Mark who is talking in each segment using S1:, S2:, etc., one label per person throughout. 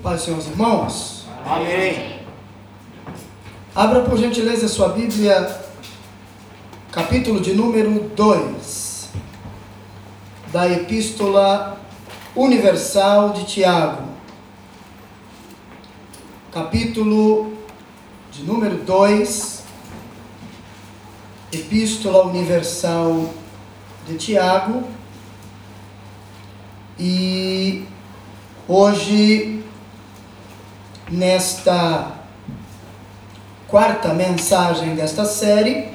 S1: Paz, senhores irmãos.
S2: Amém.
S1: Abra por gentileza a sua Bíblia, capítulo de número 2, da Epístola Universal de Tiago. Capítulo de número 2, Epístola Universal de Tiago. E hoje, nesta quarta mensagem desta série,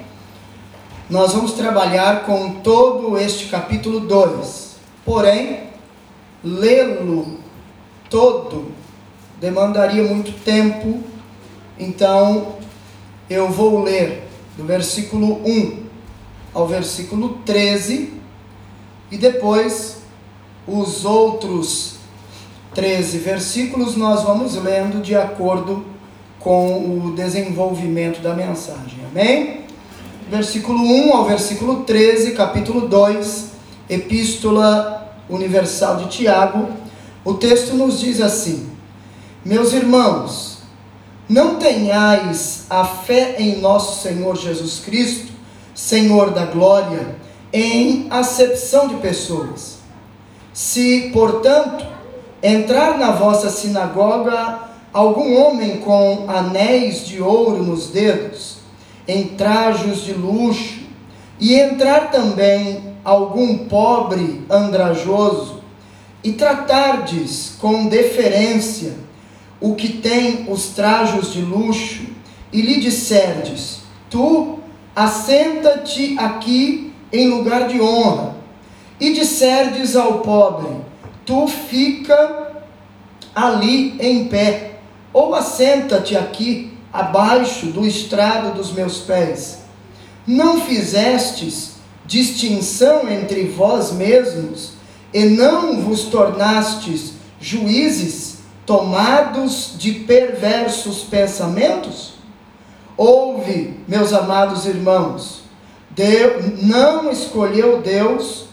S1: nós vamos trabalhar com todo este capítulo 2. Porém, lê-lo todo demandaria muito tempo, então eu vou ler do versículo 1 ao versículo 13 e depois os outros 13 versículos nós vamos lendo de acordo com o desenvolvimento da mensagem. Amém? Versículo 1 ao versículo 13, capítulo 2, Epístola Universal de Tiago. O texto nos diz assim: Meus irmãos, não tenhais a fé em nosso Senhor Jesus Cristo, Senhor da glória, em acepção de pessoas. Se, portanto, entrar na vossa sinagoga algum homem com anéis de ouro nos dedos, em trajos de luxo, e entrar também algum pobre andrajoso, e tratardes com deferência o que tem os trajos de luxo, e lhe disserdes: Tu assenta-te aqui em lugar de honra, e disserdes ao pobre: Tu fica ali em pé, ou assenta-te aqui abaixo do estrado dos meus pés. Não fizestes distinção entre vós mesmos, e não vos tornastes juízes tomados de perversos pensamentos? Ouve, meus amados irmãos, Deus não escolheu Deus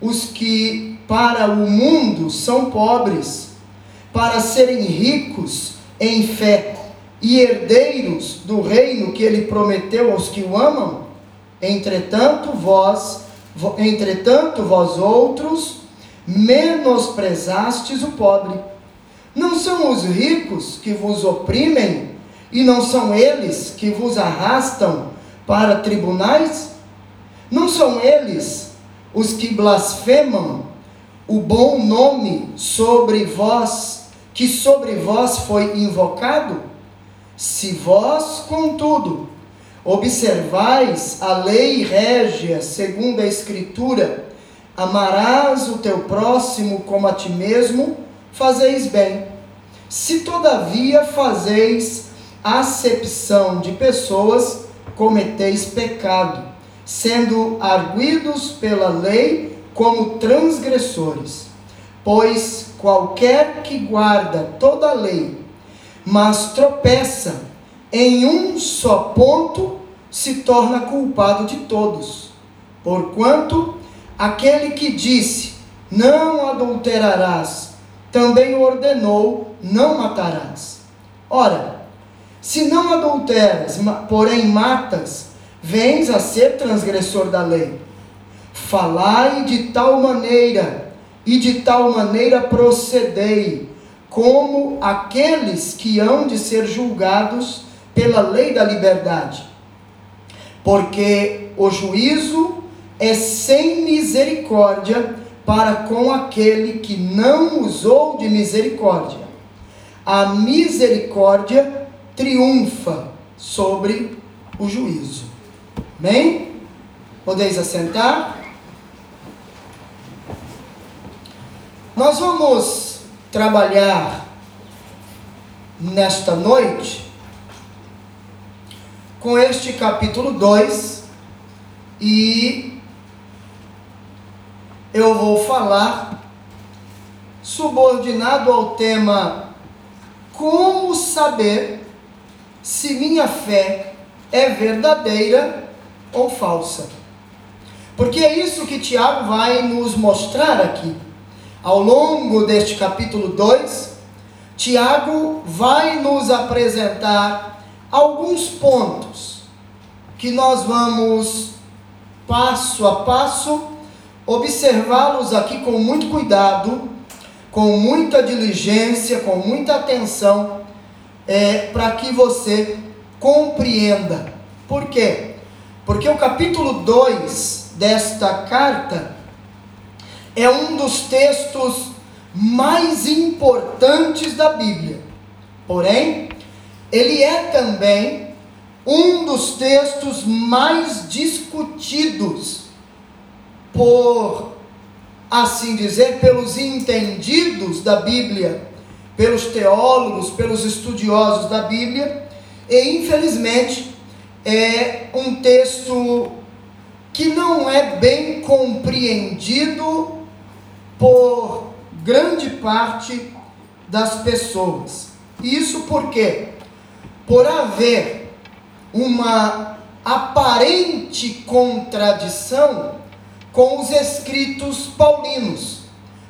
S1: os que para o mundo são pobres, para serem ricos em fé e herdeiros do reino que ele prometeu aos que o amam. Entretanto, vós, entretanto, vós outros menosprezastes o pobre. Não são os ricos que vos oprimem e não são eles que vos arrastam para tribunais? Não são eles os que blasfemam o bom nome sobre vós, que sobre vós foi invocado? Se vós, contudo, observais a lei régia segundo a Escritura, amarás o teu próximo como a ti mesmo, fazeis bem. Se todavia fazeis acepção de pessoas, cometeis pecado, sendo arguidos pela lei como transgressores. Pois qualquer que guarda toda a lei, mas tropeça em um só ponto, se torna culpado de todos. Porquanto aquele que disse: Não adulterarás, também ordenou: Não matarás. Ora, se não adulteras, porém matas, vens a ser transgressor da lei. Falai de tal maneira, e de tal maneira procedei, como aqueles que hão de ser julgados pela lei da liberdade. Porque o juízo é sem misericórdia para com aquele que não usou de misericórdia. A misericórdia triunfa sobre o juízo. Amém? Podeis assentar? Nós vamos trabalhar nesta noite com este capítulo 2 e eu vou falar subordinado ao tema como saber se minha fé é verdadeira ou falsa. Porque é isso que Tiago vai nos mostrar aqui. Ao longo deste capítulo 2, Tiago vai nos apresentar alguns pontos que nós vamos passo a passo observá-los aqui com muito cuidado, com muita diligência, com muita atenção, é, para que você compreenda. Por quê? Porque o capítulo 2 desta carta é um dos textos mais importantes da Bíblia. Porém, ele é também um dos textos mais discutidos por assim dizer, pelos entendidos da Bíblia, pelos teólogos, pelos estudiosos da Bíblia, e infelizmente é um texto que não é bem compreendido por grande parte das pessoas. Isso por quê? Por haver uma aparente contradição com os escritos paulinos,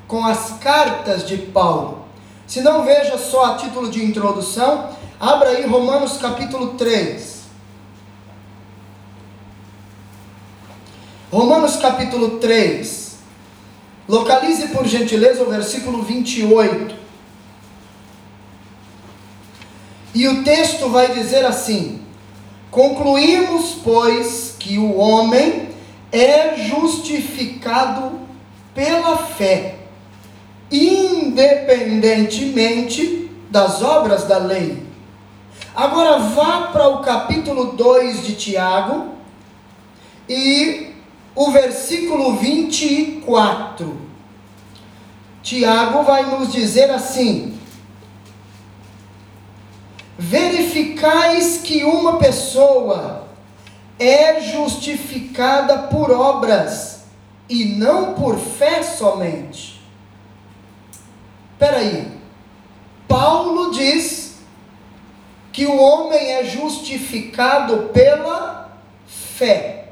S1: com as cartas de Paulo. Se não veja só a título de introdução, abra aí Romanos capítulo 3. Romanos capítulo 3. Localize por gentileza o versículo 28. E o texto vai dizer assim: Concluímos, pois, que o homem é justificado pela fé, independentemente das obras da lei. Agora vá para o capítulo 2 de Tiago e o versículo 24. Tiago vai nos dizer assim: Verificais que uma pessoa é justificada por obras e não por fé somente. Espera aí. Paulo diz que o homem é justificado pela fé.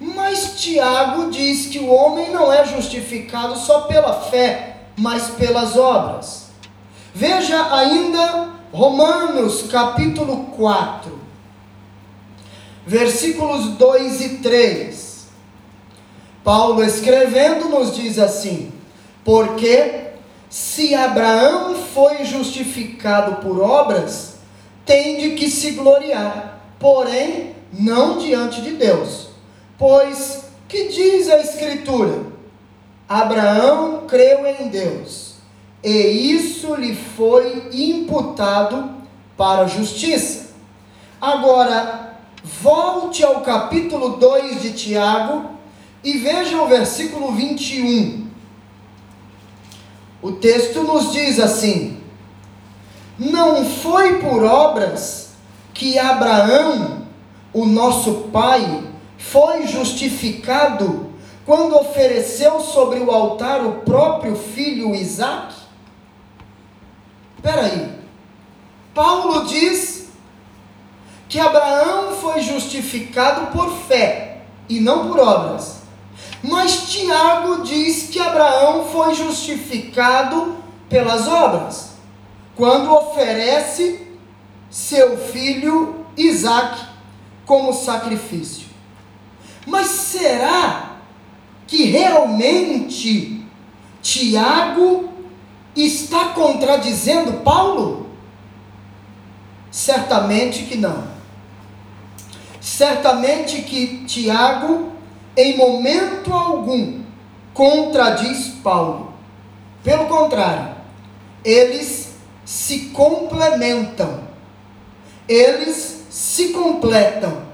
S1: Mas Tiago diz que o homem não é justificado só pela fé, mas pelas obras. Veja ainda Romanos capítulo 4, versículos 2 e 3. Paulo escrevendo nos diz assim: Porque se Abraão foi justificado por obras, tem de que se gloriar, porém não diante de Deus Pois que diz a Escritura? Abraão creu em Deus, e isso lhe foi imputado para justiça. Agora, volte ao capítulo 2 de Tiago e veja o versículo 21. O texto nos diz assim: Não foi por obras que Abraão, o nosso pai, foi justificado quando ofereceu sobre o altar o próprio filho Isaac? Espera aí. Paulo diz que Abraão foi justificado por fé e não por obras. Mas Tiago diz que Abraão foi justificado pelas obras, quando oferece seu filho Isaac como sacrifício. Mas será que realmente Tiago está contradizendo Paulo? Certamente que não. Certamente que Tiago, em momento algum, contradiz Paulo. Pelo contrário, eles se complementam, eles se completam.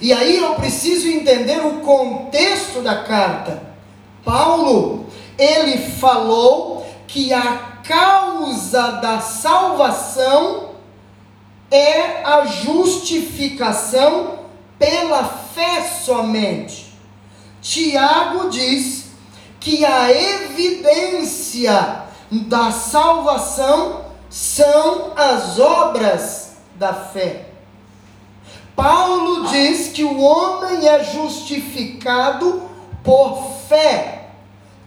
S1: E aí eu preciso entender o contexto da carta. Paulo, ele falou que a causa da salvação é a justificação pela fé somente. Tiago diz que a evidência da salvação são as obras da fé. Paulo diz que o homem é justificado por fé.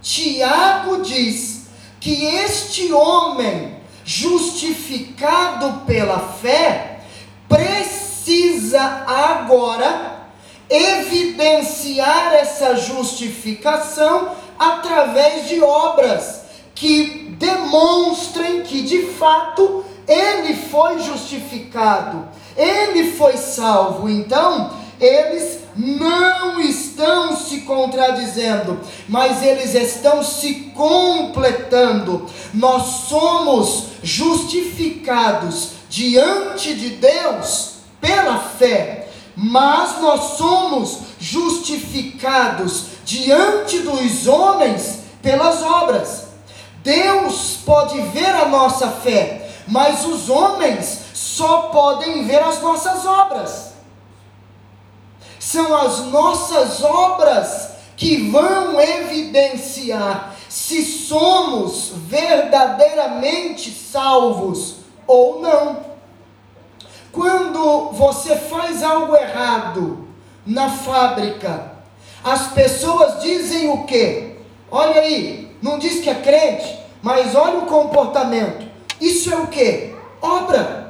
S1: Tiago diz que este homem justificado pela fé, precisa agora evidenciar essa justificação através de obras que demonstrem que de fato ele foi justificado, ele foi salvo. Então, eles não estão se contradizendo, mas eles estão se completando. Nós somos justificados diante de Deus pela fé, mas nós somos justificados diante dos homens pelas obras. Deus pode ver a nossa fé, mas os homens só podem ver as nossas obras. São as nossas obras que vão evidenciar se somos verdadeiramente salvos ou não. Quando você faz algo errado na fábrica, as pessoas dizem o quê? Olha aí, não diz que é crente, mas olha o comportamento. Isso é o que? Obra.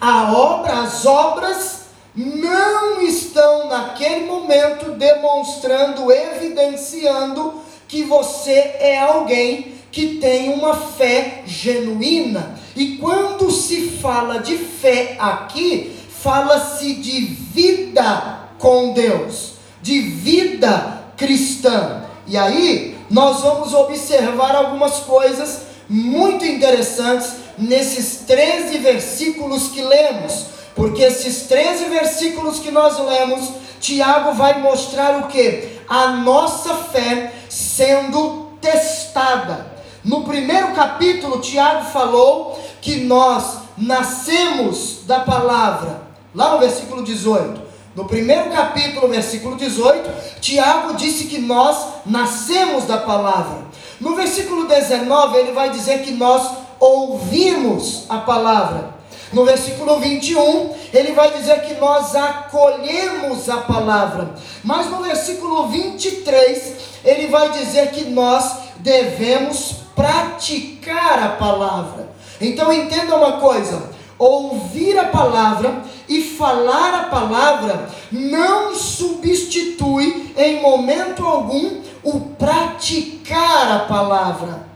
S1: A obra, as obras não estão naquele momento demonstrando, evidenciando que você é alguém que tem uma fé genuína. E quando se fala de fé aqui, fala-se de vida com Deus, de vida cristã. E aí, nós vamos observar algumas coisas muito interessantes nesses 13 versículos que lemos, porque esses 13 versículos que nós lemos, Tiago vai mostrar o que? A nossa fé sendo testada. No primeiro capítulo, Tiago falou que nós nascemos da palavra, lá no versículo 18. No primeiro capítulo, versículo 18, Tiago disse que nós nascemos da palavra. No versículo 19, ele vai dizer que nós ouvimos a palavra. No versículo 21, ele vai dizer que nós acolhemos a palavra. Mas no versículo 23, ele vai dizer que nós devemos praticar a palavra. Então entenda uma coisa: ouvir a palavra e falar a palavra não substitui em momento algum o praticar a palavra.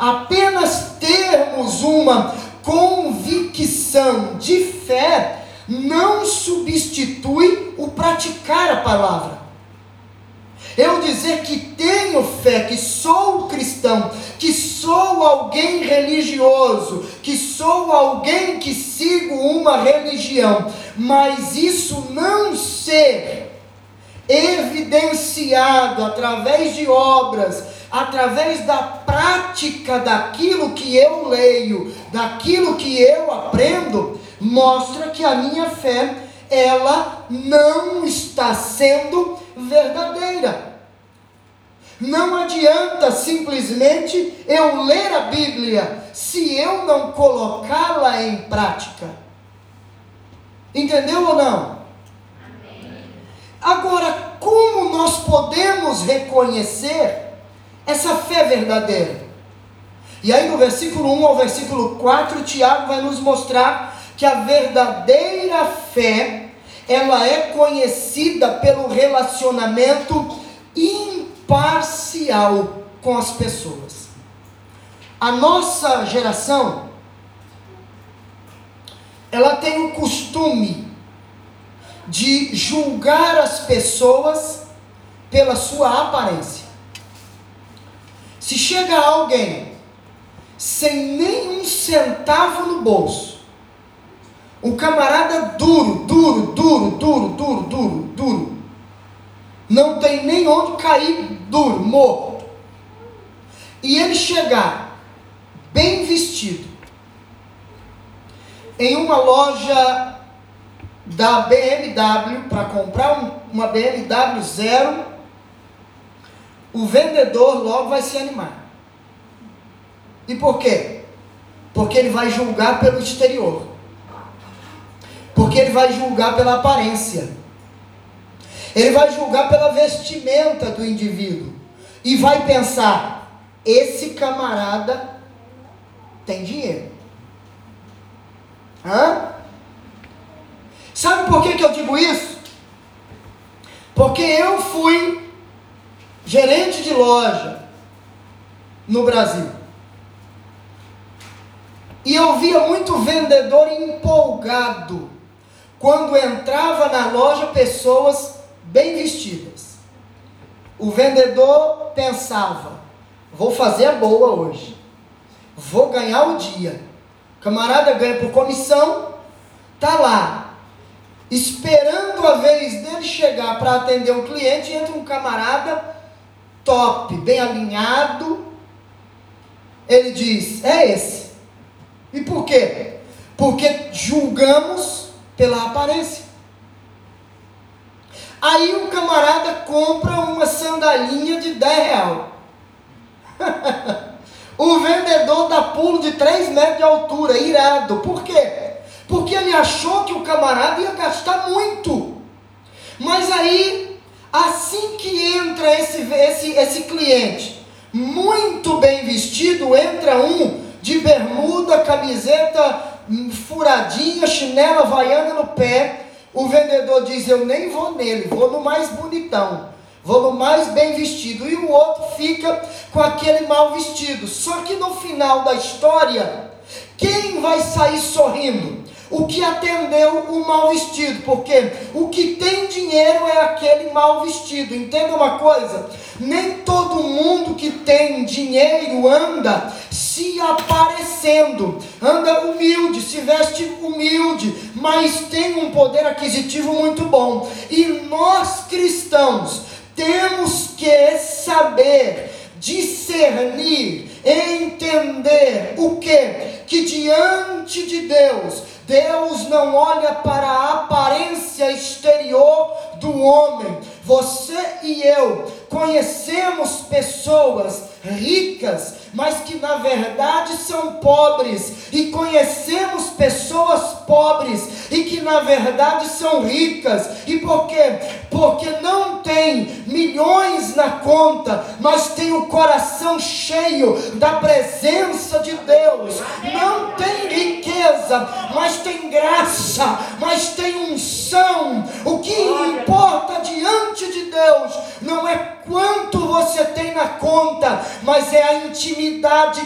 S1: Apenas termos uma convicção de fé não substitui o praticar a palavra. Eu dizer que tenho fé, que sou cristão, que sou alguém religioso, que sou alguém que sigo uma religião, mas isso não ser evidenciado através de obras, através da prática daquilo que eu leio, daquilo que eu aprendo, mostra que a minha fé ela não está sendo verdadeira. Não adianta simplesmente eu ler a Bíblia se eu não colocá-la em prática. Entendeu ou não? Agora, como nós podemos reconhecer essa fé verdadeira? E aí, no versículo 1 ao versículo 4, Tiago vai nos mostrar que a verdadeira fé ela é conhecida pelo relacionamento imparcial com as pessoas. A nossa geração ela tem o costume de julgar as pessoas pela sua aparência. Se chega alguém sem nenhum centavo no bolso, um camarada duro, duro, duro, duro, duro, duro, duro. Não tem nem onde cair duro, morto. E ele chegar bem vestido em uma loja da BMW para comprar um, uma BMW zero, o vendedor logo vai se animar. E por quê? Porque ele vai julgar pelo exterior. Porque ele vai julgar pela aparência. Ele vai julgar pela vestimenta do indivíduo. E vai pensar: esse camarada tem dinheiro. Hã? Sabe por que, que eu digo isso? Porque eu fui gerente de loja no Brasil. E eu via muito vendedor empolgado quando entrava na loja pessoas bem vestidas. O vendedor pensava: vou fazer a boa hoje, vou ganhar o dia. Camarada ganha por comissão, tá lá, esperando a vez dele chegar para atender um cliente, entra um camarada top, bem alinhado. Ele diz: é esse. E por quê? Porque julgamos pela aparência. Aí o camarada compra uma sandalinha de 10 real. o vendedor dá pulo de 3 metros de altura, irado. Por quê? Porque ele achou que o camarada ia gastar muito. Mas aí, assim que entra esse, esse, esse cliente, muito bem vestido, entra um de bermuda, camiseta furadinha, chinela vaiana no pé, o vendedor diz: Eu nem vou nele, vou no mais bonitão, vou no mais bem vestido. E o outro fica com aquele mal vestido. Só que no final da história, quem vai sair sorrindo? O que atendeu o mal vestido, porque o que tem dinheiro é aquele mal vestido. Entenda uma coisa: nem todo mundo que tem dinheiro anda se aparecendo, anda humilde, se veste humilde, mas tem um poder aquisitivo muito bom. E nós cristãos temos que saber discernir, entender o que? Que diante de Deus Deus não olha para a aparência exterior do homem. Você e eu conhecemos pessoas ricas, mas que na verdade são pobres, e conhecemos pessoas pobres e que na verdade são ricas. E por quê? Porque não tem milhões na conta, mas tem o coração cheio da presença de Deus. Não tem riqueza, mas tem graça, mas tem unção. O que importa diante de Deus não é quanto você tem na conta, mas é a intimidade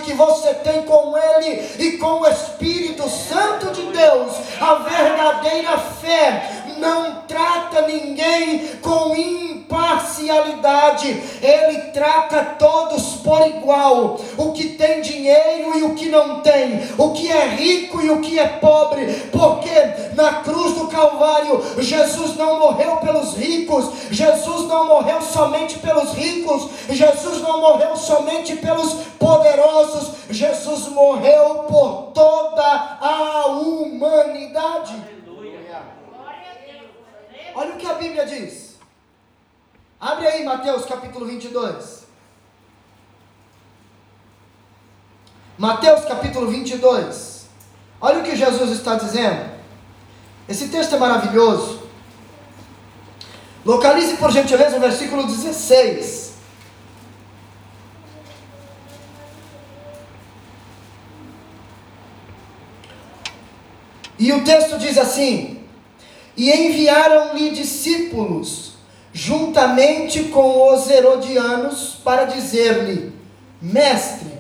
S1: que você tem com Ele e com o Espírito Santo de Deus. A verdadeira fé não trata ninguém com imparcialidade, ele trata todos por igual. O que tem dinheiro e o que não tem, o que é rico e o que é pobre, porque na cruz do Calvário Jesus não morreu pelos ricos, Jesus não morreu somente pelos ricos, Jesus não morreu somente pelos poderosos, Jesus morreu por toda a humanidade. Olha o que a Bíblia diz. Abre aí Mateus capítulo 22. Mateus capítulo 22. Olha o que Jesus está dizendo. Esse texto é maravilhoso. Localize por gentileza o versículo 16. E o texto diz assim: e enviaram-lhe discípulos, juntamente com os herodianos, para dizer-lhe: Mestre,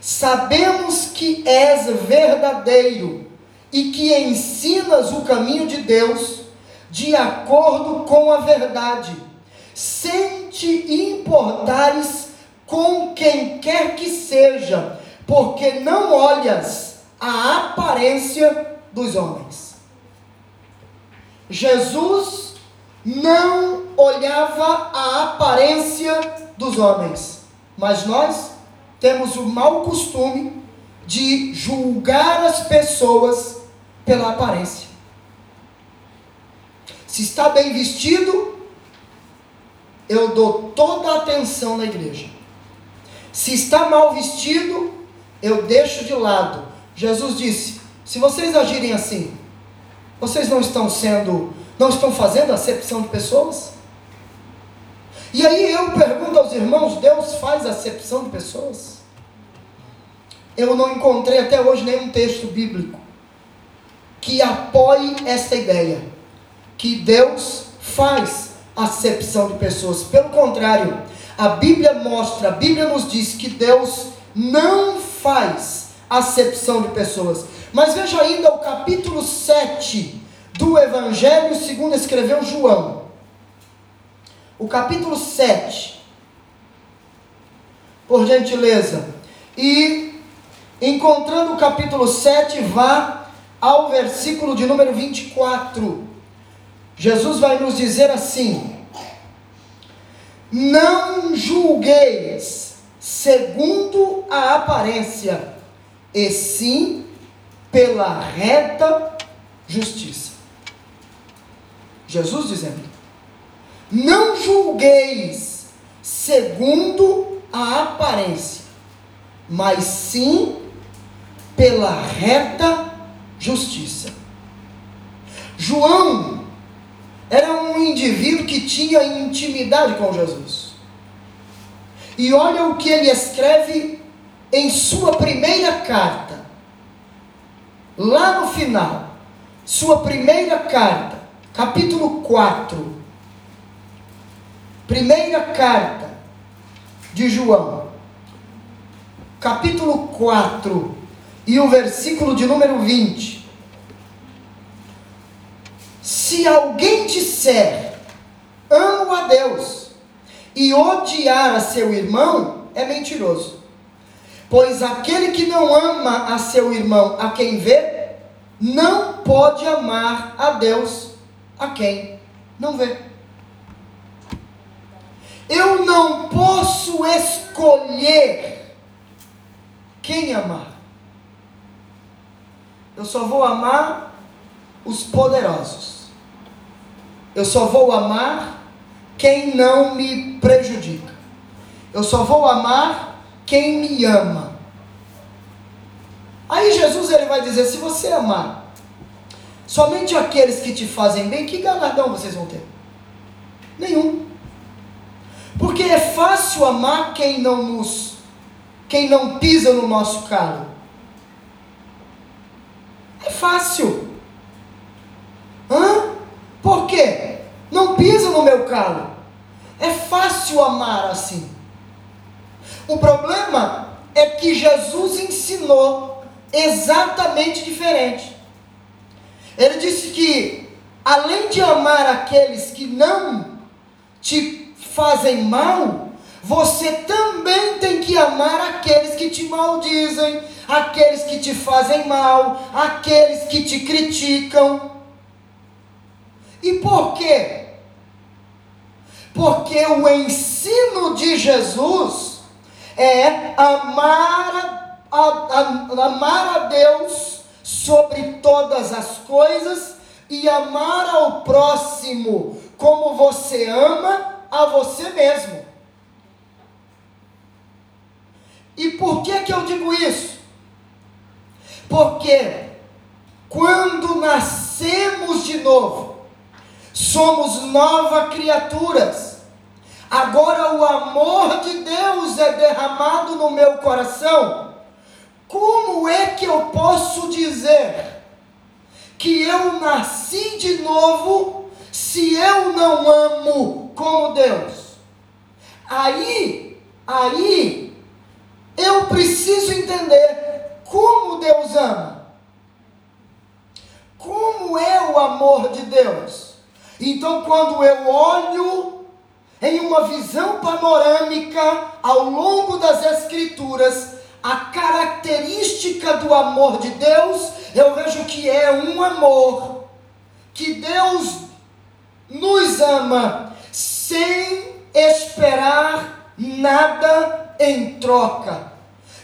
S1: sabemos que és verdadeiro e que ensinas o caminho de Deus de acordo com a verdade, sem te importares com quem quer que seja, porque não olhas a aparência dos homens. Jesus não olhava a aparência dos homens, mas nós temos o mau costume de julgar as pessoas pela aparência. Se está bem vestido, eu dou toda a atenção na igreja. Se está mal vestido, eu deixo de lado. Jesus disse: se vocês agirem assim, vocês não estão sendo, não estão fazendo acepção de pessoas? E aí eu pergunto aos irmãos: Deus faz acepção de pessoas? eu não encontrei até hoje nenhum texto bíblico que apoie esta ideia, que Deus faz acepção de pessoas. Pelo contrário, a Bíblia mostra, a Bíblia nos diz que Deus não faz acepção de pessoas. Mas veja ainda o capítulo 7 do Evangelho segundo escreveu João. O capítulo 7. Por gentileza. E encontrando o capítulo 7, vá ao versículo de número 24. Jesus vai nos dizer assim: Não julgueis segundo a aparência, e sim pela reta justiça. Jesus dizendo: Não julgueis segundo a aparência, mas sim pela reta justiça. João era um indivíduo que tinha intimidade com Jesus. E olha o que ele escreve em sua primeira carta, lá no final, sua primeira carta, capítulo 4, primeira carta de João, capítulo 4, e o versículo de número 20. Se alguém disser, amo a Deus, e odiar a seu irmão, é mentiroso. Pois aquele que não ama a seu irmão a quem vê, não pode amar a Deus a quem não vê. Eu não posso escolher quem amar. Eu só vou amar os poderosos. Eu só vou amar quem não me prejudica. Eu só vou amar quem me ama. Aí Jesus ele vai dizer: se você amar somente aqueles que te fazem bem, que galardão vocês vão ter? Nenhum. Porque é fácil amar quem não nos, quem não pisa no nosso calo. É fácil. Hã? Por quê? Não pisa no meu calo. É fácil amar assim. O problema é que Jesus ensinou exatamente diferente. Ele disse que, além de amar aqueles que não te fazem mal, você também tem que amar aqueles que te maldizem, aqueles que te fazem mal, aqueles que te criticam. E por quê? Porque o ensino de Jesus é amar a, a, amar a Deus sobre todas as coisas e amar ao próximo como você ama a você mesmo. E por que que eu digo isso? Porque quando nascemos de novo, somos novas criaturas. Agora o amor de Deus é derramado no meu coração. Como é que eu posso dizer que eu nasci de novo se eu não amo como Deus? Aí, aí eu preciso entender como Deus ama. Como é o amor de Deus? Então, quando eu olho em uma visão panorâmica ao longo das Escrituras, a característica do amor de Deus, eu vejo que é um amor que Deus nos ama sem esperar nada em troca.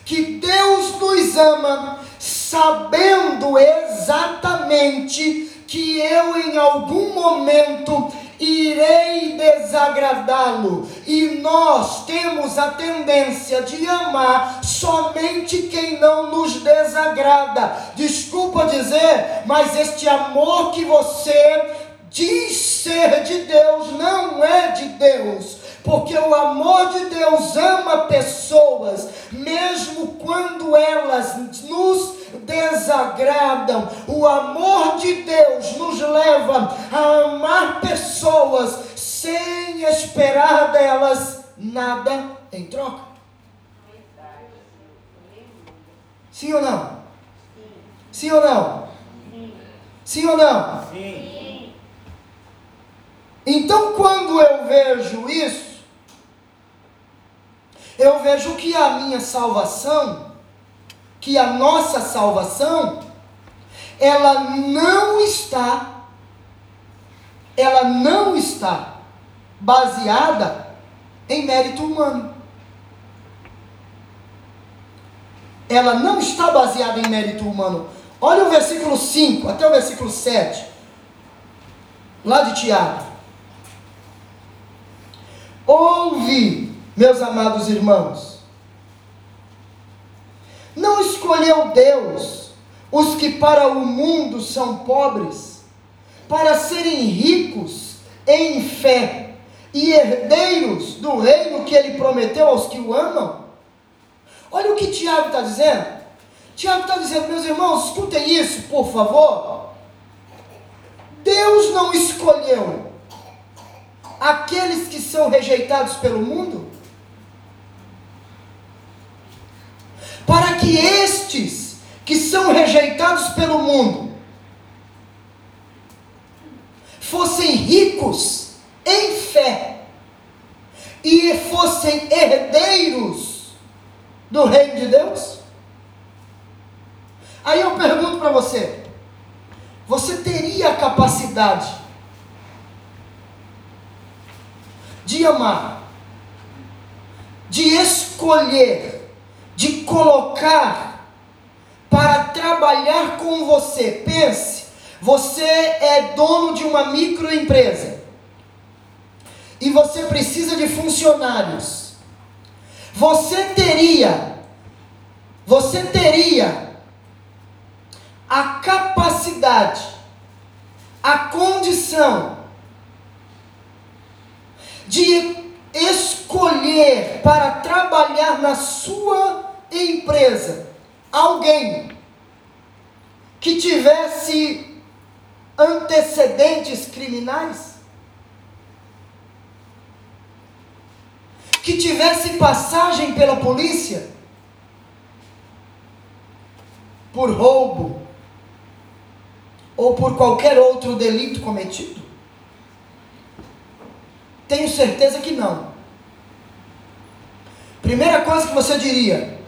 S1: Que Deus nos ama sabendo exatamente que eu em algum momento irei desagradá-lo. E nós temos a tendência de amar somente quem não nos desagrada. Desculpa dizer, mas este amor que você diz ser de Deus não é de Deus Porque o amor de Deus ama pessoas, mesmo quando elas nos desagradam. O amor de Deus nos leva a amar pessoas sem esperar delas nada em troca. Sim ou não? Sim ou não? Sim ou não? Sim. Então, quando eu vejo isso, eu vejo que a minha salvação, que a nossa salvação, ela não está, ela não está baseada em mérito humano. Ela não está baseada em mérito humano. Olha o versículo 5 até o versículo 7, lá de Tiago. Ouve, meus amados irmãos, não escolheu Deus os que para o mundo são pobres, para serem ricos em fé e herdeiros do reino que ele prometeu aos que o amam? Olha o que Tiago está dizendo. Tiago está dizendo, meus irmãos, escutem isso, por favor. Deus não escolheu aqueles que são rejeitados pelo mundo para que estes que são rejeitados pelo mundo fossem ricos em fé e fossem herdeiros do reino de Deus? Aí eu pergunto para você: você teria a capacidade de amar, de escolher, de colocar para trabalhar com você? Pense, você é dono de uma microempresa e você precisa de funcionários. Você teria, você teria a capacidade, a condição de escolher para trabalhar na sua empresa alguém que tivesse antecedentes criminais? Que tivesse passagem pela polícia? Por roubo, ou por qualquer outro delito cometido? Tenho certeza que não. Primeira coisa que você diria: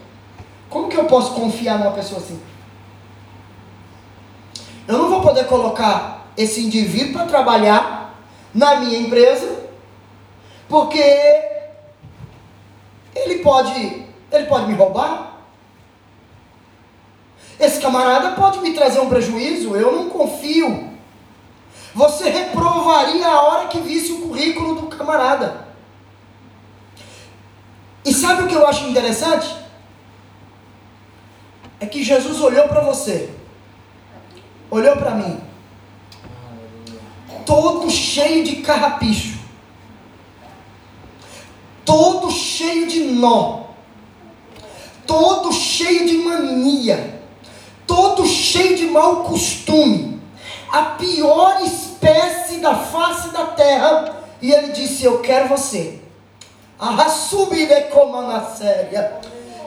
S1: como que eu posso confiar numa pessoa assim? Eu não vou poder colocar esse indivíduo para trabalhar na minha empresa, porque ele pode, ele pode me roubar, esse camarada pode me trazer um prejuízo, eu não confio. Você reprovaria a hora que visse o currículo do camarada. E sabe o que eu acho interessante? É que Jesus olhou para você, olhou para mim, todo cheio de carrapicho, todo cheio de nó, todo cheio de mania. Todo cheio de mau costume, a pior espécie da face da terra, e ele disse: Eu quero você. séria.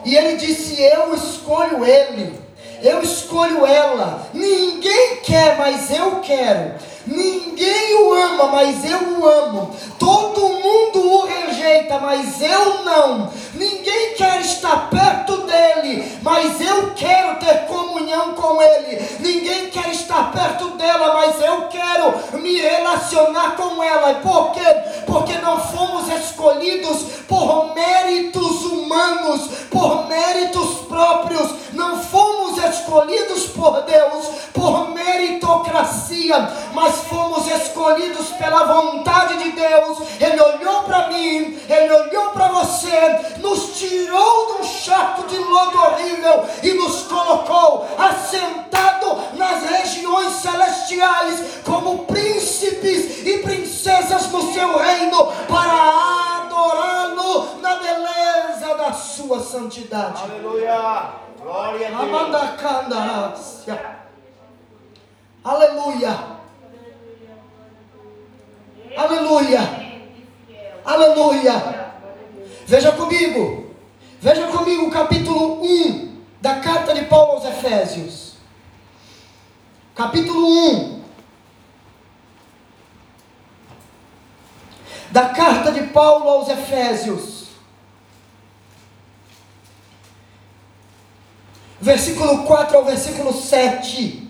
S1: E ele disse: Eu escolho ele, eu escolho ela. Ninguém quer, mas eu quero. Ninguém o ama, mas eu o amo. Todo mundo o rejeita, mas eu não. Ninguém quer estar perto dele, mas eu quero ter comunhão com ele. Ninguém quer estar perto dela, mas eu quero me relacionar com ela. Por quê? Porque não fomos escolhidos por méritos humanos, por méritos próprios. Não fomos escolhidos por Deus por meritocracia, mas nós fomos escolhidos pela vontade de Deus. Ele olhou para mim, ele olhou para você, nos tirou de um chato de lodo horrível e nos colocou assentado nas regiões celestiais como príncipes e princesas no seu reino para adorá-lo na beleza da sua santidade.
S2: Aleluia. Glória a Deus.
S1: Aleluia. Aleluia. Aleluia. Veja comigo. Veja comigo o capítulo 1 da carta de Paulo aos Efésios. Capítulo 1. Da carta de Paulo aos Efésios. Versículo 4 ao versículo 7.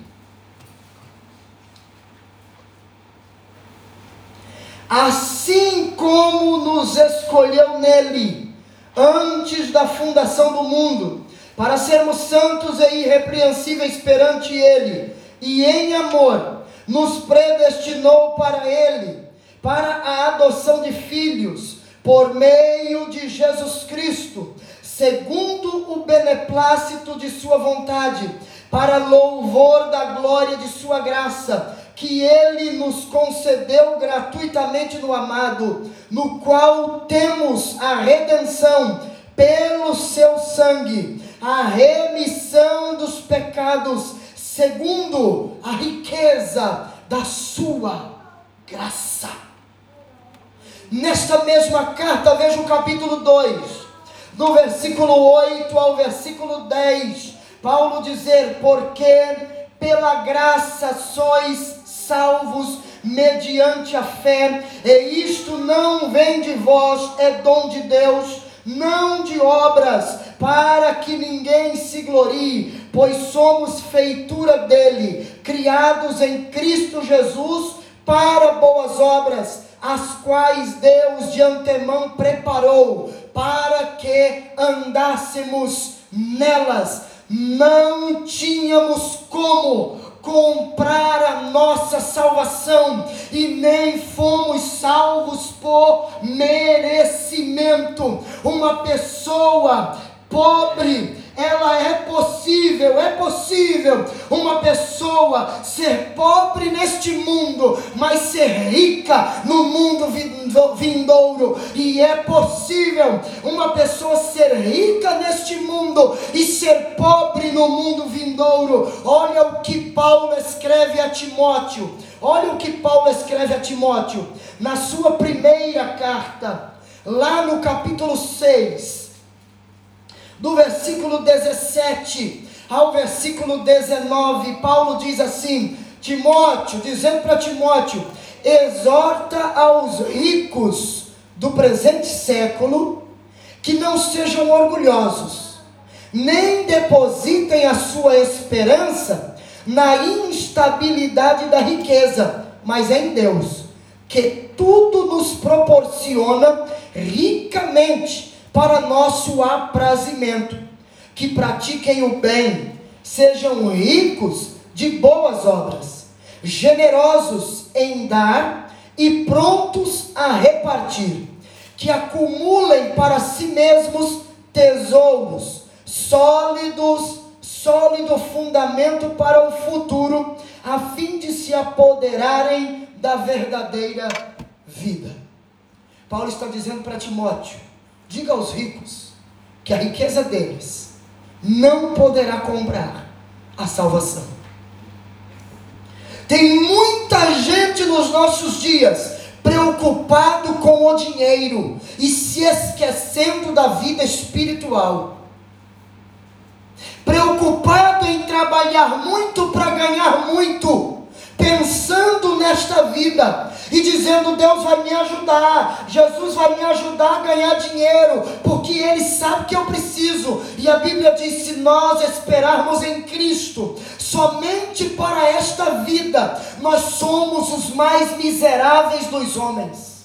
S1: Assim como nos escolheu nele, antes da fundação do mundo, para sermos santos e irrepreensíveis perante ele, e em amor, nos predestinou para ele, para a adoção de filhos, por meio de Jesus Cristo, segundo o beneplácito de Sua vontade, para louvor da glória de Sua graça que Ele nos concedeu gratuitamente no amado, no qual temos a redenção pelo seu sangue, a remissão dos pecados, segundo a riqueza da sua graça. Nesta mesma carta, veja o capítulo 2, do versículo 8 ao versículo 10, Paulo dizer: Porque pela graça sois salvos mediante a fé, e isto não vem de vós, é dom de Deus, não de obras, para que ninguém se glorie, pois somos feitura dele, criados em Cristo Jesus para boas obras, as quais Deus de antemão preparou para que andássemos nelas. Não tínhamos como comprar nossa salvação e nem fomos salvos por merecimento. Uma pessoa pobre ela é possível, é possível uma pessoa ser pobre neste mundo, mas ser rica no mundo vindouro. E é possível uma pessoa ser rica neste mundo e ser pobre no mundo vindouro. Olha o que Paulo escreve a Timóteo. Olha o que Paulo escreve a Timóteo na sua primeira carta, lá no capítulo 6 do versículo 17 ao versículo 19, Paulo diz assim: Timóteo, dizendo para Timóteo, exorta aos ricos do presente século que não sejam orgulhosos, nem depositem a sua esperança na instabilidade da riqueza, mas em Deus, que tudo nos proporciona ricamente para nosso aprazimento, que pratiquem o bem, sejam ricos de boas obras, generosos em dar e prontos a repartir, que acumulem para si mesmos tesouros sólidos, sólido fundamento para o futuro, a fim de se apoderarem da verdadeira vida. Paulo está dizendo para Timóteo: Diga aos ricos que a riqueza deles não poderá comprar a salvação. Tem muita gente nos nossos dias preocupado com o dinheiro e se esquecendo da vida espiritual. Preocupado em trabalhar muito para ganhar muito, pensando nesta vida e dizendo: Deus vai me ajudar, Jesus vai me ajudar a ganhar dinheiro, porque Ele sabe que eu preciso. E a Bíblia diz: se nós esperarmos em Cristo somente para esta vida, nós somos os mais miseráveis dos homens.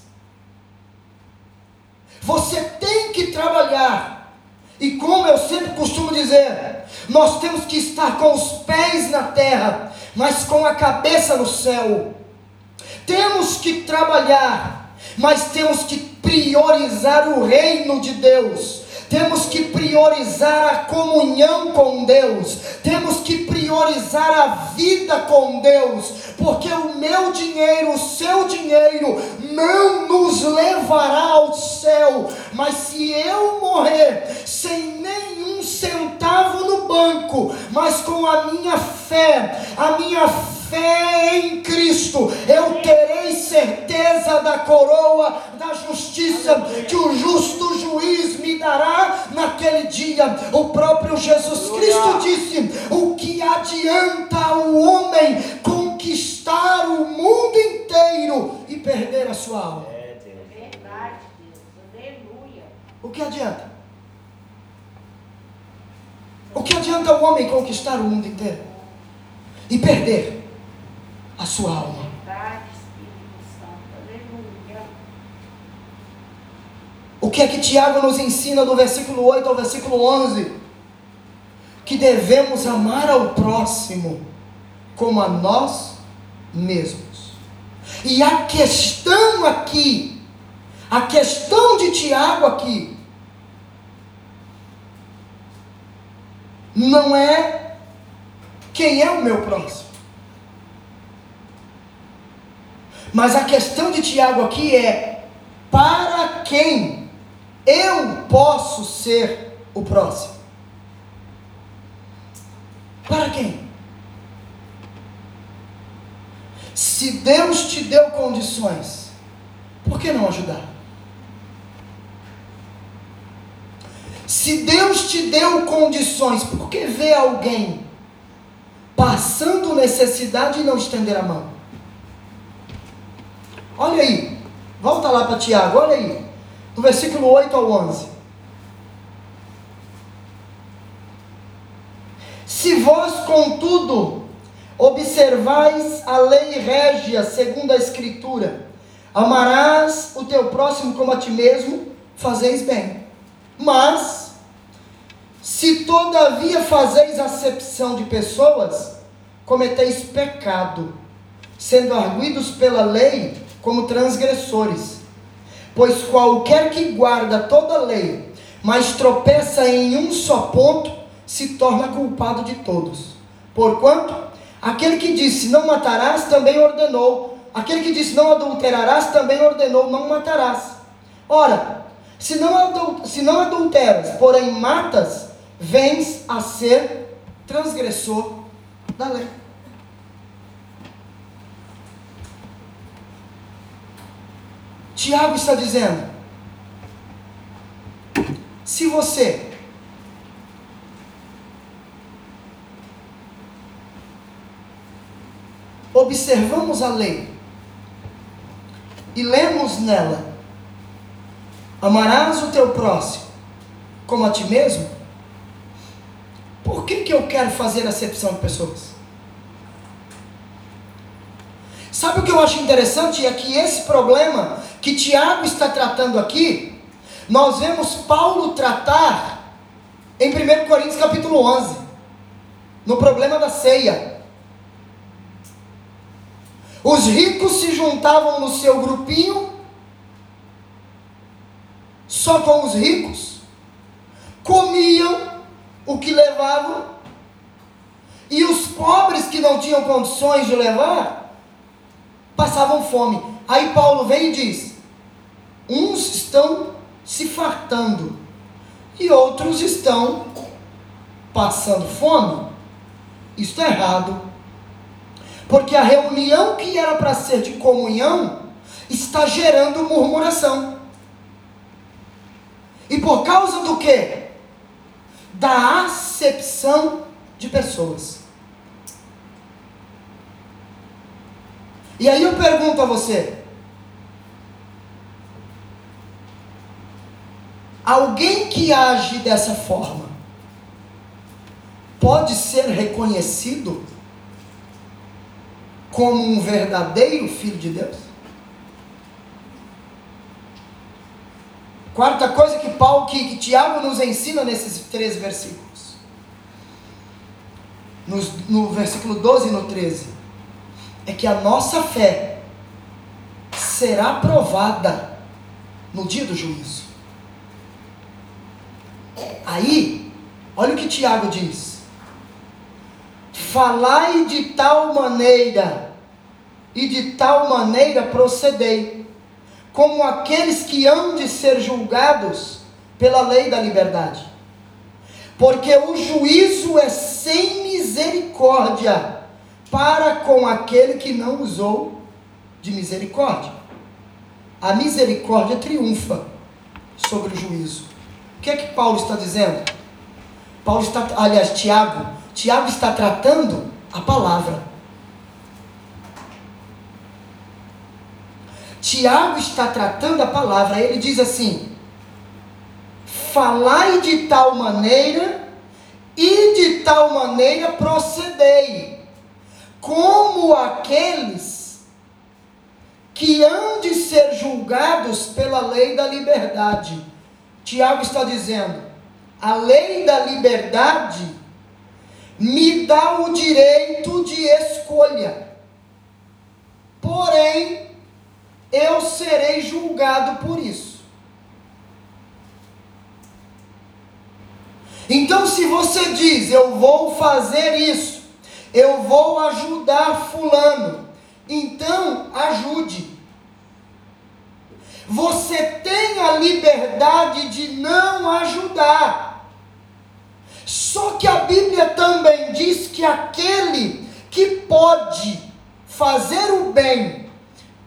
S1: Você tem que trabalhar. E como eu sempre costumo dizer, nós temos que estar com os pés na terra, mas com a cabeça no céu. Temos que trabalhar, mas temos que priorizar o reino de Deus. Temos que priorizar a comunhão com Deus, temos que priorizar a vida com Deus, porque o meu dinheiro, o seu dinheiro, não nos levará ao céu, mas se eu morrer sem nenhum centavo no banco, mas com a minha fé, a minha fé em Cristo, eu terei certeza da coroa da justiça que o justo juiz me dará naquele dia. O próprio Jesus Cristo disse: O que adianta o homem conquistar o mundo inteiro e perder a sua alma?
S2: É.
S3: Verdade, Deus. Aleluia.
S1: O que adianta? O que adianta o homem conquistar o mundo inteiro e perder a sua alma? O que é que Tiago nos ensina do versículo 8 ao versículo 11? Que devemos amar ao próximo como a nós mesmos. E a questão aqui, a questão de Tiago aqui, não é quem é o meu próximo. Mas a questão de Tiago aqui é para quem eu posso ser o próximo. Para quem? Se Deus te deu condições, por que não ajudar? Se Deus te deu condições, por que ver alguém passando necessidade e não estender a mão? Olha aí, volta lá para Tiago, olha aí, do versículo 8 ao 11. Se vós, contudo, observais a lei régia segundo a Escritura, amarás o teu próximo como a ti mesmo, fazeis bem. Mas, se todavia fazeis acepção de pessoas, cometeis pecado, sendo arguidos pela lei como transgressores. Pois qualquer que guarda toda a lei, mas tropeça em um só ponto, se torna culpado de todos. Porquanto, aquele que disse não matarás também ordenou, aquele que disse não adulterarás também ordenou não matarás. Ora, se não, se não adulteras, porém matas, vens a ser transgressor da lei. Tiago está dizendo: se você observamos a lei e lemos nela, amarás o teu próximo como a ti mesmo, por que, que eu quero fazer acepção de pessoas? Sabe o que eu acho interessante? É que esse problema que Tiago está tratando aqui, nós vemos Paulo tratar em 1 Coríntios capítulo 11, no problema da ceia. Os ricos se juntavam no seu grupinho, só com os ricos, comiam o que levavam, e os pobres que não tinham condições de levar, passavam fome. Aí Paulo vem e diz: uns estão se fartando e outros estão passando fome. Isso é errado. Porque a reunião que era para ser de comunhão está gerando murmuração. E por causa do que? Da acepção de pessoas. E aí eu pergunto a você: alguém que age dessa forma pode ser reconhecido como um verdadeiro filho de Deus? Quarta coisa que Paulo, que, que Tiago nos ensina nesses três versículos. No versículo 12 e no 13. É que a nossa fé será provada no dia do juízo. Aí, olha o que Tiago diz. Falai de tal maneira, e de tal maneira procedei, como aqueles que hão de ser julgados pela lei da liberdade. porque o juízo é sem misericórdia para com aquele que não usou de misericórdia. A misericórdia triunfa sobre o juízo. O que é que Paulo está dizendo? Paulo está, aliás, Tiago, Tiago está tratando a palavra. Tiago está tratando a palavra. Ele diz assim: falai de tal maneira e de tal maneira procedei, como aqueles que hão de ser julgados pela lei da liberdade. Tiago está dizendo: a lei da liberdade me dá o direito de escolha. Porém, eu serei julgado por isso. Então, se você diz, eu vou fazer isso, eu vou ajudar Fulano, então ajude. Você tem a liberdade de não ajudar. Só que a Bíblia também diz que aquele que pode fazer o bem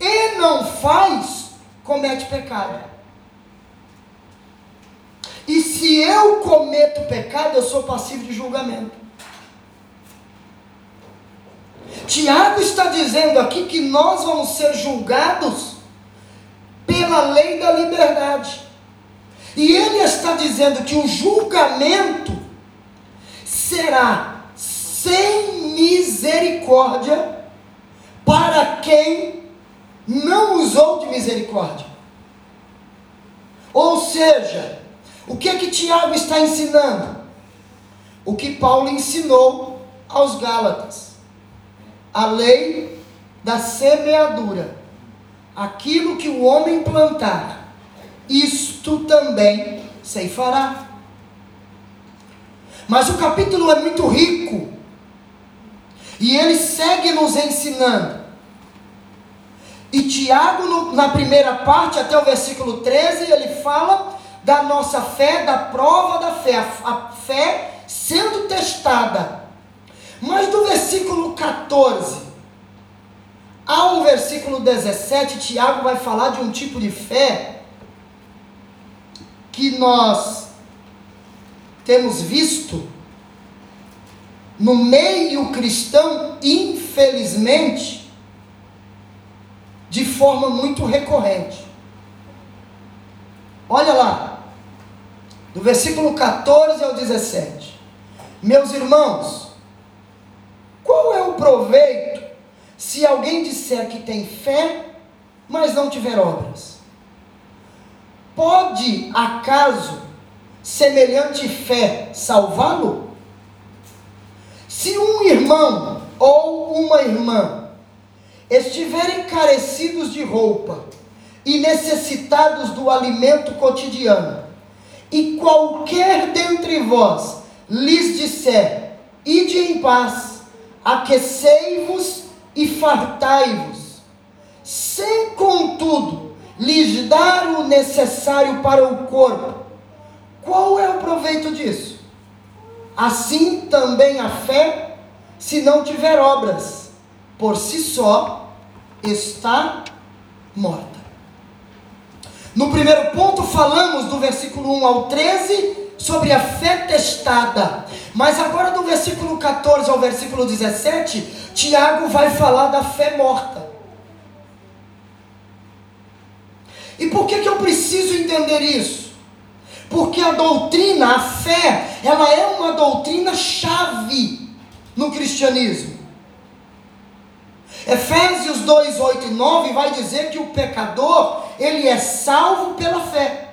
S1: e não faz, comete pecado. E se eu cometo pecado, eu sou passivo de julgamento. Tiago está dizendo aqui que nós vamos ser julgados pela lei da liberdade. E ele está dizendo que o julgamento será sem misericórdia para quem não usou de misericórdia. Ou seja, o que é que Tiago está ensinando? O que Paulo ensinou aos Gálatas. A lei da semeadura. Aquilo que o homem plantar, isto também ceifará. Mas o capítulo é muito rico. E ele segue nos ensinando. E Tiago, na primeira parte, até o versículo 13, ele fala da nossa fé, da prova da fé, a, a fé sendo testada. Mas do versículo 14 ao versículo 17, Tiago vai falar de um tipo de fé que nós temos visto no meio cristão, infelizmente, de forma muito recorrente. Olha lá, do versículo 14 ao 17. Meus irmãos, qual é o proveito se alguém disser que tem fé, mas não tiver obras? Pode acaso semelhante fé salvá-lo? Se um irmão ou uma irmã estiverem carecidos de roupa e necessitados do alimento cotidiano, e qualquer dentre vós lhes disser: Ide em paz, aquecei-vos e fartai-vos, sem contudo lhes dar o necessário para o corpo, qual é o proveito disso? Assim também a fé, se não tiver obras, por si só está morta. No primeiro ponto, falamos do versículo 1 ao 13 sobre a fé testada. Mas agora, do versículo 14 ao versículo 17, Tiago vai falar da fé morta. E por que, que eu preciso entender isso? Porque a doutrina, a fé, ela é uma doutrina chave no cristianismo. Efésios 2, 8 e 9 vai dizer que o pecador, ele é salvo pela fé.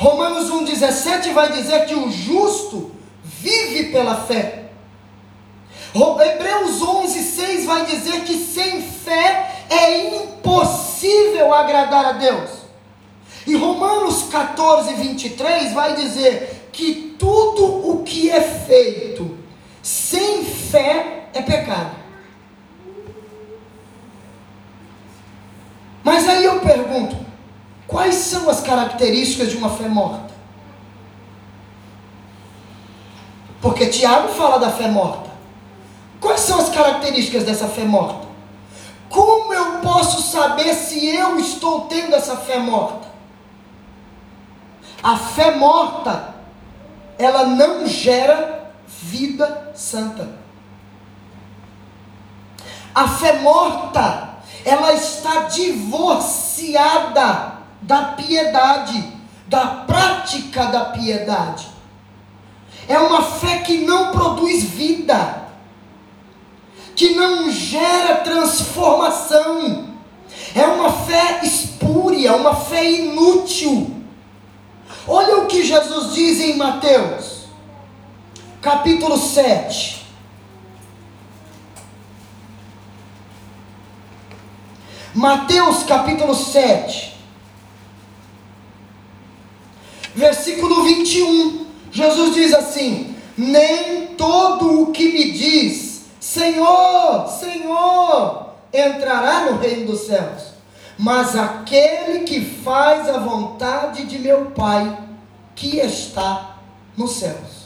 S1: Romanos 1,17 vai dizer que o justo vive pela fé. Hebreus 11, 6 vai dizer que sem fé é impossível agradar a Deus. E Romanos 14, 23 vai dizer que tudo o que é feito sem fé é pecado. Mas aí eu pergunto: quais são as características de uma fé morta? Porque Tiago fala da fé morta. Quais são as características dessa fé morta? Como eu posso saber se eu estou tendo essa fé morta? A fé morta, ela não gera vida santa. A fé morta, ela está divorciada da piedade, da prática da piedade. É uma fé que não produz vida, que não gera transformação. É uma fé espúria, uma fé inútil. Olha o que Jesus diz em Mateus, capítulo 7. Mateus capítulo 7, versículo 21. Jesus diz assim: Nem todo o que me diz, Senhor, Senhor, entrará no reino dos céus, mas aquele que faz a vontade de meu Pai, que está nos céus.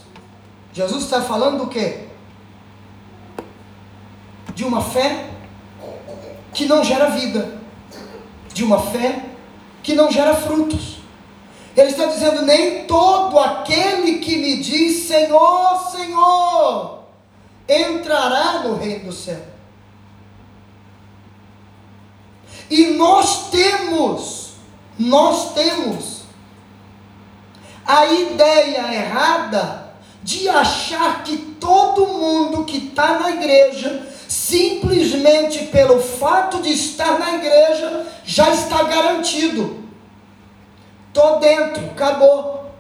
S1: Jesus está falando do quê? De uma fé que não gera vida, de uma fé que não gera frutos. Ele está dizendo: nem todo aquele que me diz Senhor, Senhor, entrará no reino do céu. E nós temos, nós temos a ideia errada de achar que todo mundo que está na igreja, simplesmente pelo fato de estar na igreja, já está garantido. Estou dentro, acabou.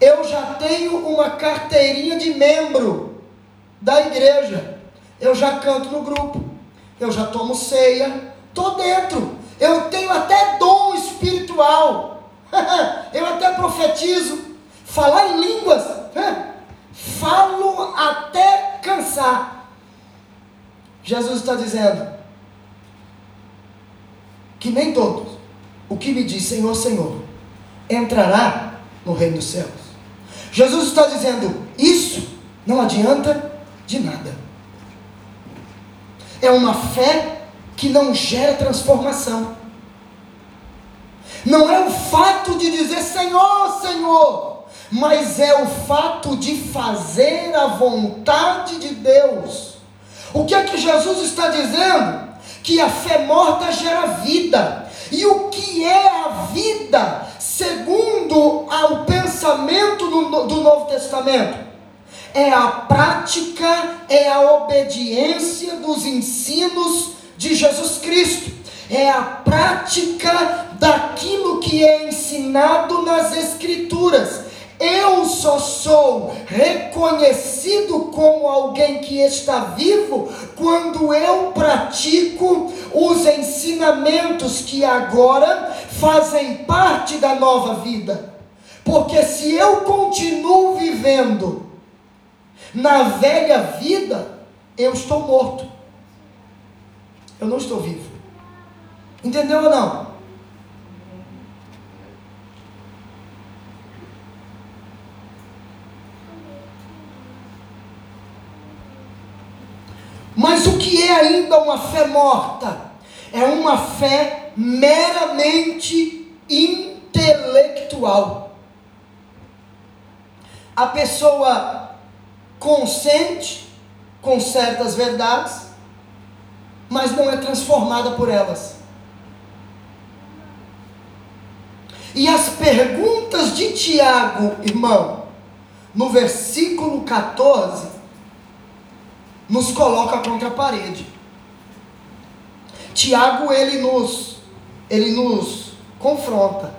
S1: Eu já tenho uma carteirinha de membro da igreja. Eu já canto no grupo. Eu já tomo ceia. Estou dentro. Eu tenho até dom espiritual. eu até profetizo. Falar em línguas. Falo até cansar. Jesus está dizendo que nem todos o que me diz Senhor, Senhor, entrará no reino dos céus. Jesus está dizendo: isso não adianta de nada. É uma fé que não gera transformação. Não é o fato de dizer Senhor, Senhor, mas é o fato de fazer a vontade de Deus. O que é que Jesus está dizendo? Que a fé morta gera vida. E o que é a vida, segundo o pensamento do, do Novo Testamento? É a prática, é a obediência dos ensinos de Jesus Cristo, é a prática daquilo que é ensinado nas Escrituras. Eu só sou reconhecido como alguém que está vivo quando eu pratico os ensinamentos que agora fazem parte da nova vida. Porque se eu continuo vivendo na velha vida, eu estou morto. Eu não estou vivo. Entendeu ou não? Mas o que é ainda uma fé morta? É uma fé meramente intelectual. A pessoa consente com certas verdades, mas não é transformada por elas. E as perguntas de Tiago, irmão, no versículo 14, nos coloca contra a parede. Tiago ele nos ele nos confronta.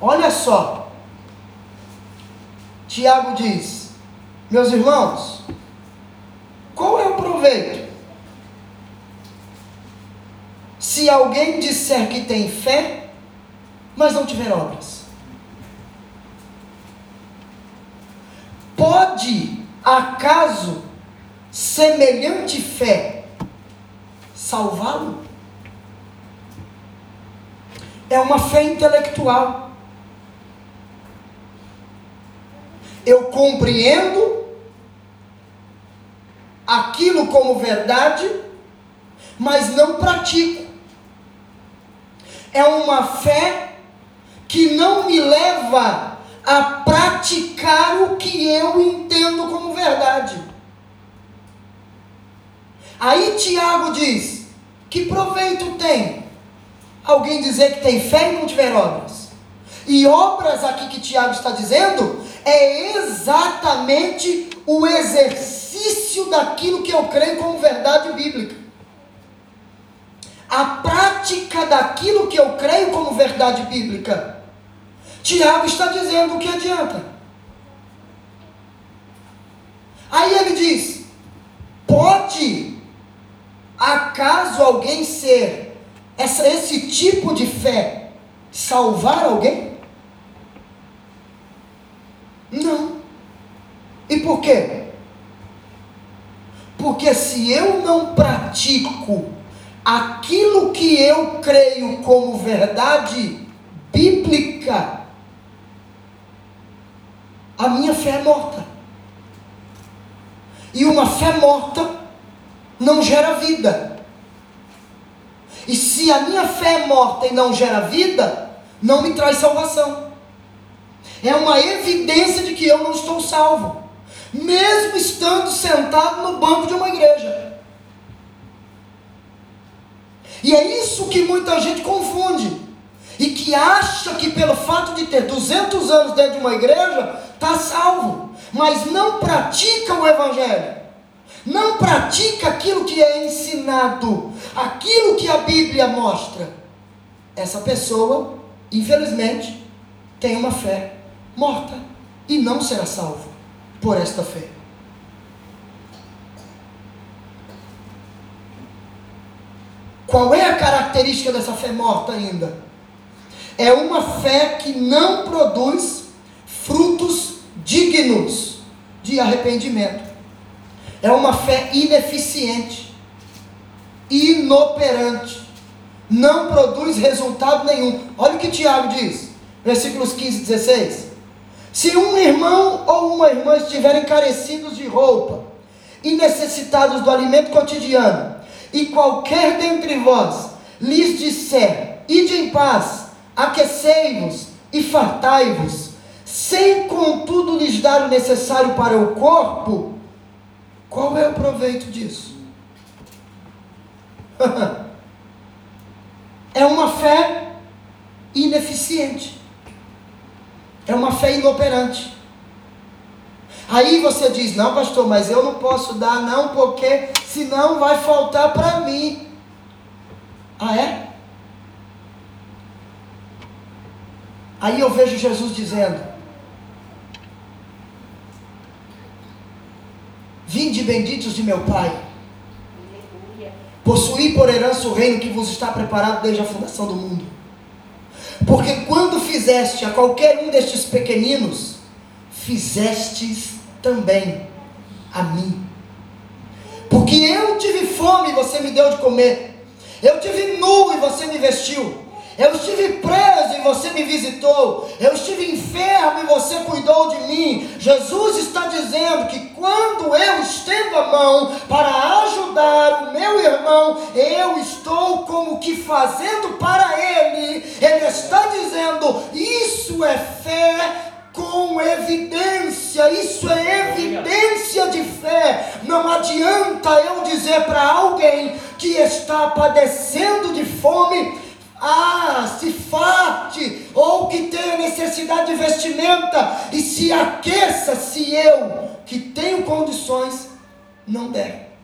S1: Olha só. Tiago diz: Meus irmãos, qual é o proveito? Se alguém disser que tem fé, mas não tiver obras. Pode acaso semelhante fé salvá-lo? É uma fé intelectual. Eu compreendo aquilo como verdade, mas não pratico. É uma fé que não me leva a praticar o que eu entendo como verdade. Aí Tiago diz: que proveito tem alguém dizer que tem fé e não tiver obras? E obras aqui que Tiago está dizendo é exatamente o exercício daquilo que eu creio como verdade bíblica. A prática daquilo que eu creio como verdade bíblica. Tiago está dizendo o que adianta. Aí ele diz: pode acaso alguém ser essa, esse tipo de fé salvar alguém? Não. E por quê? Porque se eu não pratico aquilo que eu creio como verdade bíblica, a minha fé é morta. E uma fé morta não gera vida. E se a minha fé é morta e não gera vida, não me traz salvação. É uma evidência de que eu não estou salvo, mesmo estando sentado no banco de uma igreja. E é isso que muita gente confunde. E que acha que pelo fato de ter 200 anos dentro de uma igreja, está salvo. Mas não pratica o Evangelho. Não pratica aquilo que é ensinado. Aquilo que a Bíblia mostra. Essa pessoa, infelizmente, tem uma fé morta e não será salvo por esta fé. Qual é a característica dessa fé morta ainda? É uma fé que não produz frutos dignos de arrependimento. É uma fé ineficiente, inoperante, não produz resultado nenhum. Olha o que Tiago diz, versículos 15 e 16. Se um irmão ou uma irmã estiverem carecidos de roupa e necessitados do alimento cotidiano, e qualquer dentre vós lhes disser: Ide em paz, aquecei-vos e fartai-vos, sem contudo lhes dar o necessário para o corpo, qual é o proveito disso? é uma fé ineficiente. É uma fé inoperante. Aí você diz: Não, pastor, mas eu não posso dar, não, porque senão vai faltar para mim. Ah, é? Aí eu vejo Jesus dizendo: Vinde benditos de meu Pai, possuí por herança o reino que vos está preparado desde a fundação do mundo. Porque quando fizeste a qualquer um destes pequeninos, fizestes também a mim. Porque eu tive fome e você me deu de comer. Eu tive nu e você me vestiu. Eu estive preso e você me visitou. Eu estive enfermo e você cuidou de mim. Jesus está dizendo que quando eu estendo a mão para ajudar o meu irmão, eu estou como que fazendo para ele. Ele está dizendo: Isso é fé com evidência, isso é evidência de fé. Não adianta eu dizer para alguém que está padecendo de fome ah, se farte, ou que tenha necessidade de vestimenta, e se aqueça, se eu, que tenho condições, não der,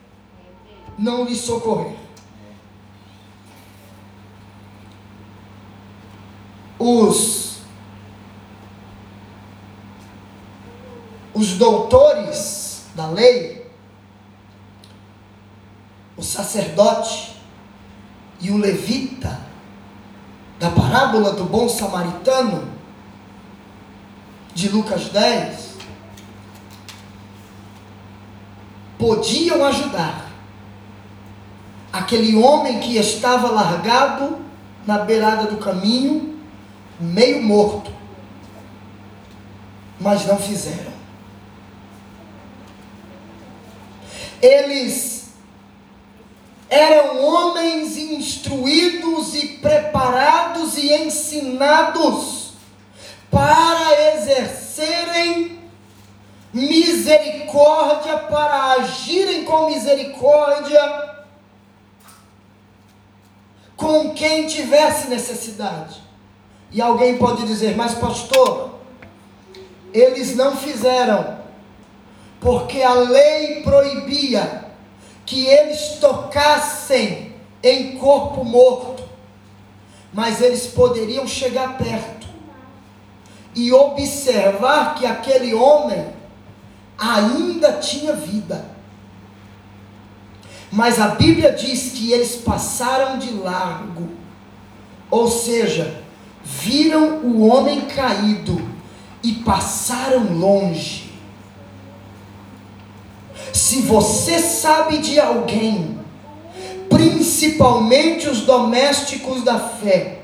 S1: não lhe socorrer. Os, os doutores da lei, o sacerdote e o levita, da parábola do bom samaritano, de Lucas 10, podiam ajudar aquele homem que estava largado na beirada do caminho, meio morto, mas não fizeram. Eles eram homens instruídos e preparados e ensinados para exercerem misericórdia, para agirem com misericórdia com quem tivesse necessidade. E alguém pode dizer, mas pastor, eles não fizeram, porque a lei proibia que eles tocassem em corpo morto, mas eles poderiam chegar perto e observar que aquele homem ainda tinha vida. Mas a Bíblia diz que eles passaram de largo, ou seja, viram o homem caído e passaram longe. Se você sabe de alguém, principalmente os domésticos da fé,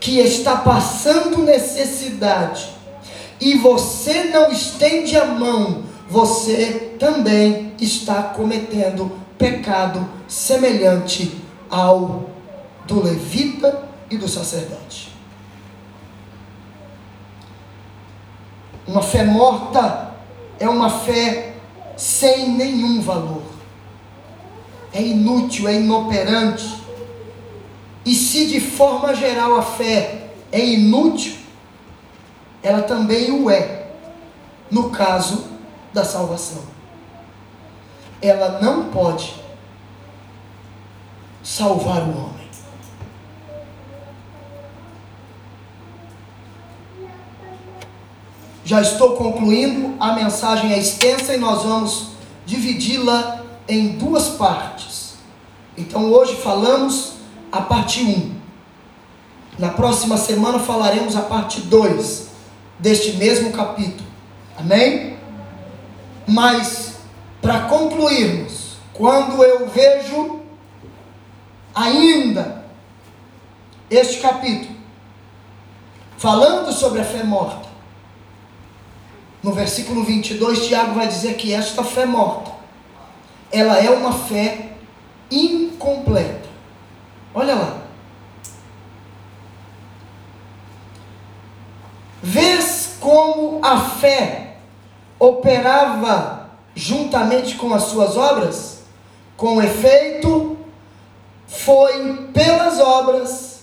S1: que está passando necessidade, e você não estende a mão, você também está cometendo pecado semelhante ao do levita e do sacerdote. Uma fé morta é uma fé sem nenhum valor. É inútil, é inoperante. E se de forma geral a fé é inútil, ela também o é no caso da salvação. Ela não pode salvar o homem. Já estou concluindo, a mensagem é extensa e nós vamos dividi-la em duas partes. Então hoje falamos a parte 1. Na próxima semana falaremos a parte 2 deste mesmo capítulo. Amém? Mas para concluirmos, quando eu vejo ainda este capítulo falando sobre a fé morta, no versículo 22, Tiago vai dizer que esta fé morta, ela é uma fé incompleta. Olha lá. Vês como a fé operava juntamente com as suas obras? Com efeito, foi pelas obras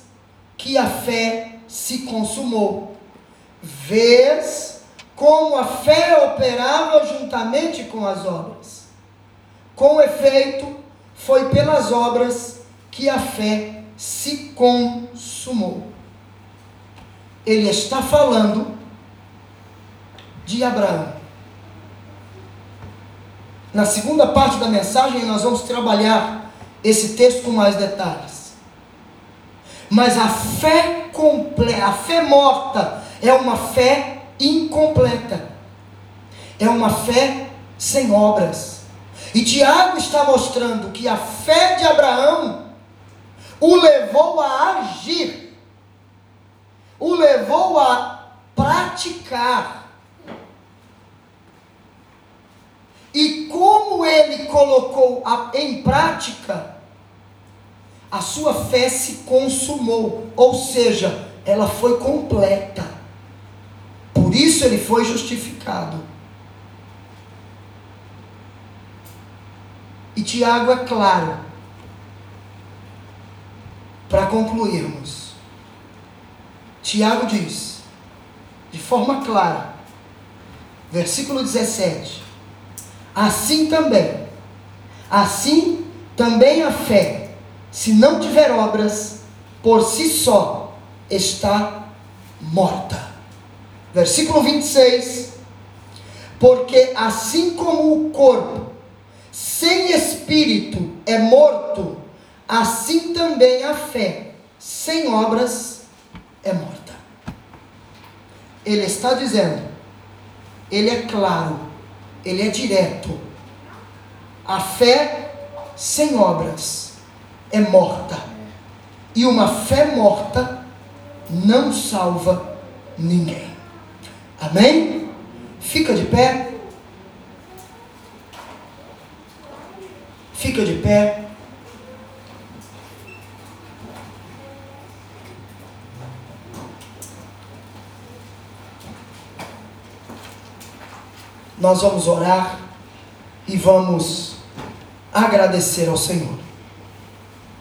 S1: que a fé se consumou. Vês como a fé operava juntamente com as obras. Com efeito, foi pelas obras que a fé se consumou. Ele está falando de Abraão. Na segunda parte da mensagem, nós vamos trabalhar esse texto com mais detalhes. Mas a fé completa, a fé morta, é uma fé incompleta. É uma fé sem obras. E Tiago está mostrando que a fé de Abraão o levou a agir, o levou a praticar. E como ele colocou em prática, a sua fé se consumou, ou seja, ela foi completa. Por isso ele foi justificado. E Tiago é claro, para concluirmos. Tiago diz, de forma clara, versículo 17: Assim também, assim também a fé, se não tiver obras, por si só está morta. Versículo 26. Porque assim como o corpo sem espírito é morto, assim também a fé sem obras é morta. Ele está dizendo, ele é claro, ele é direto. A fé sem obras é morta. E uma fé morta não salva ninguém. Amém? Fica de pé. Fica de pé. Nós vamos orar e vamos agradecer ao Senhor.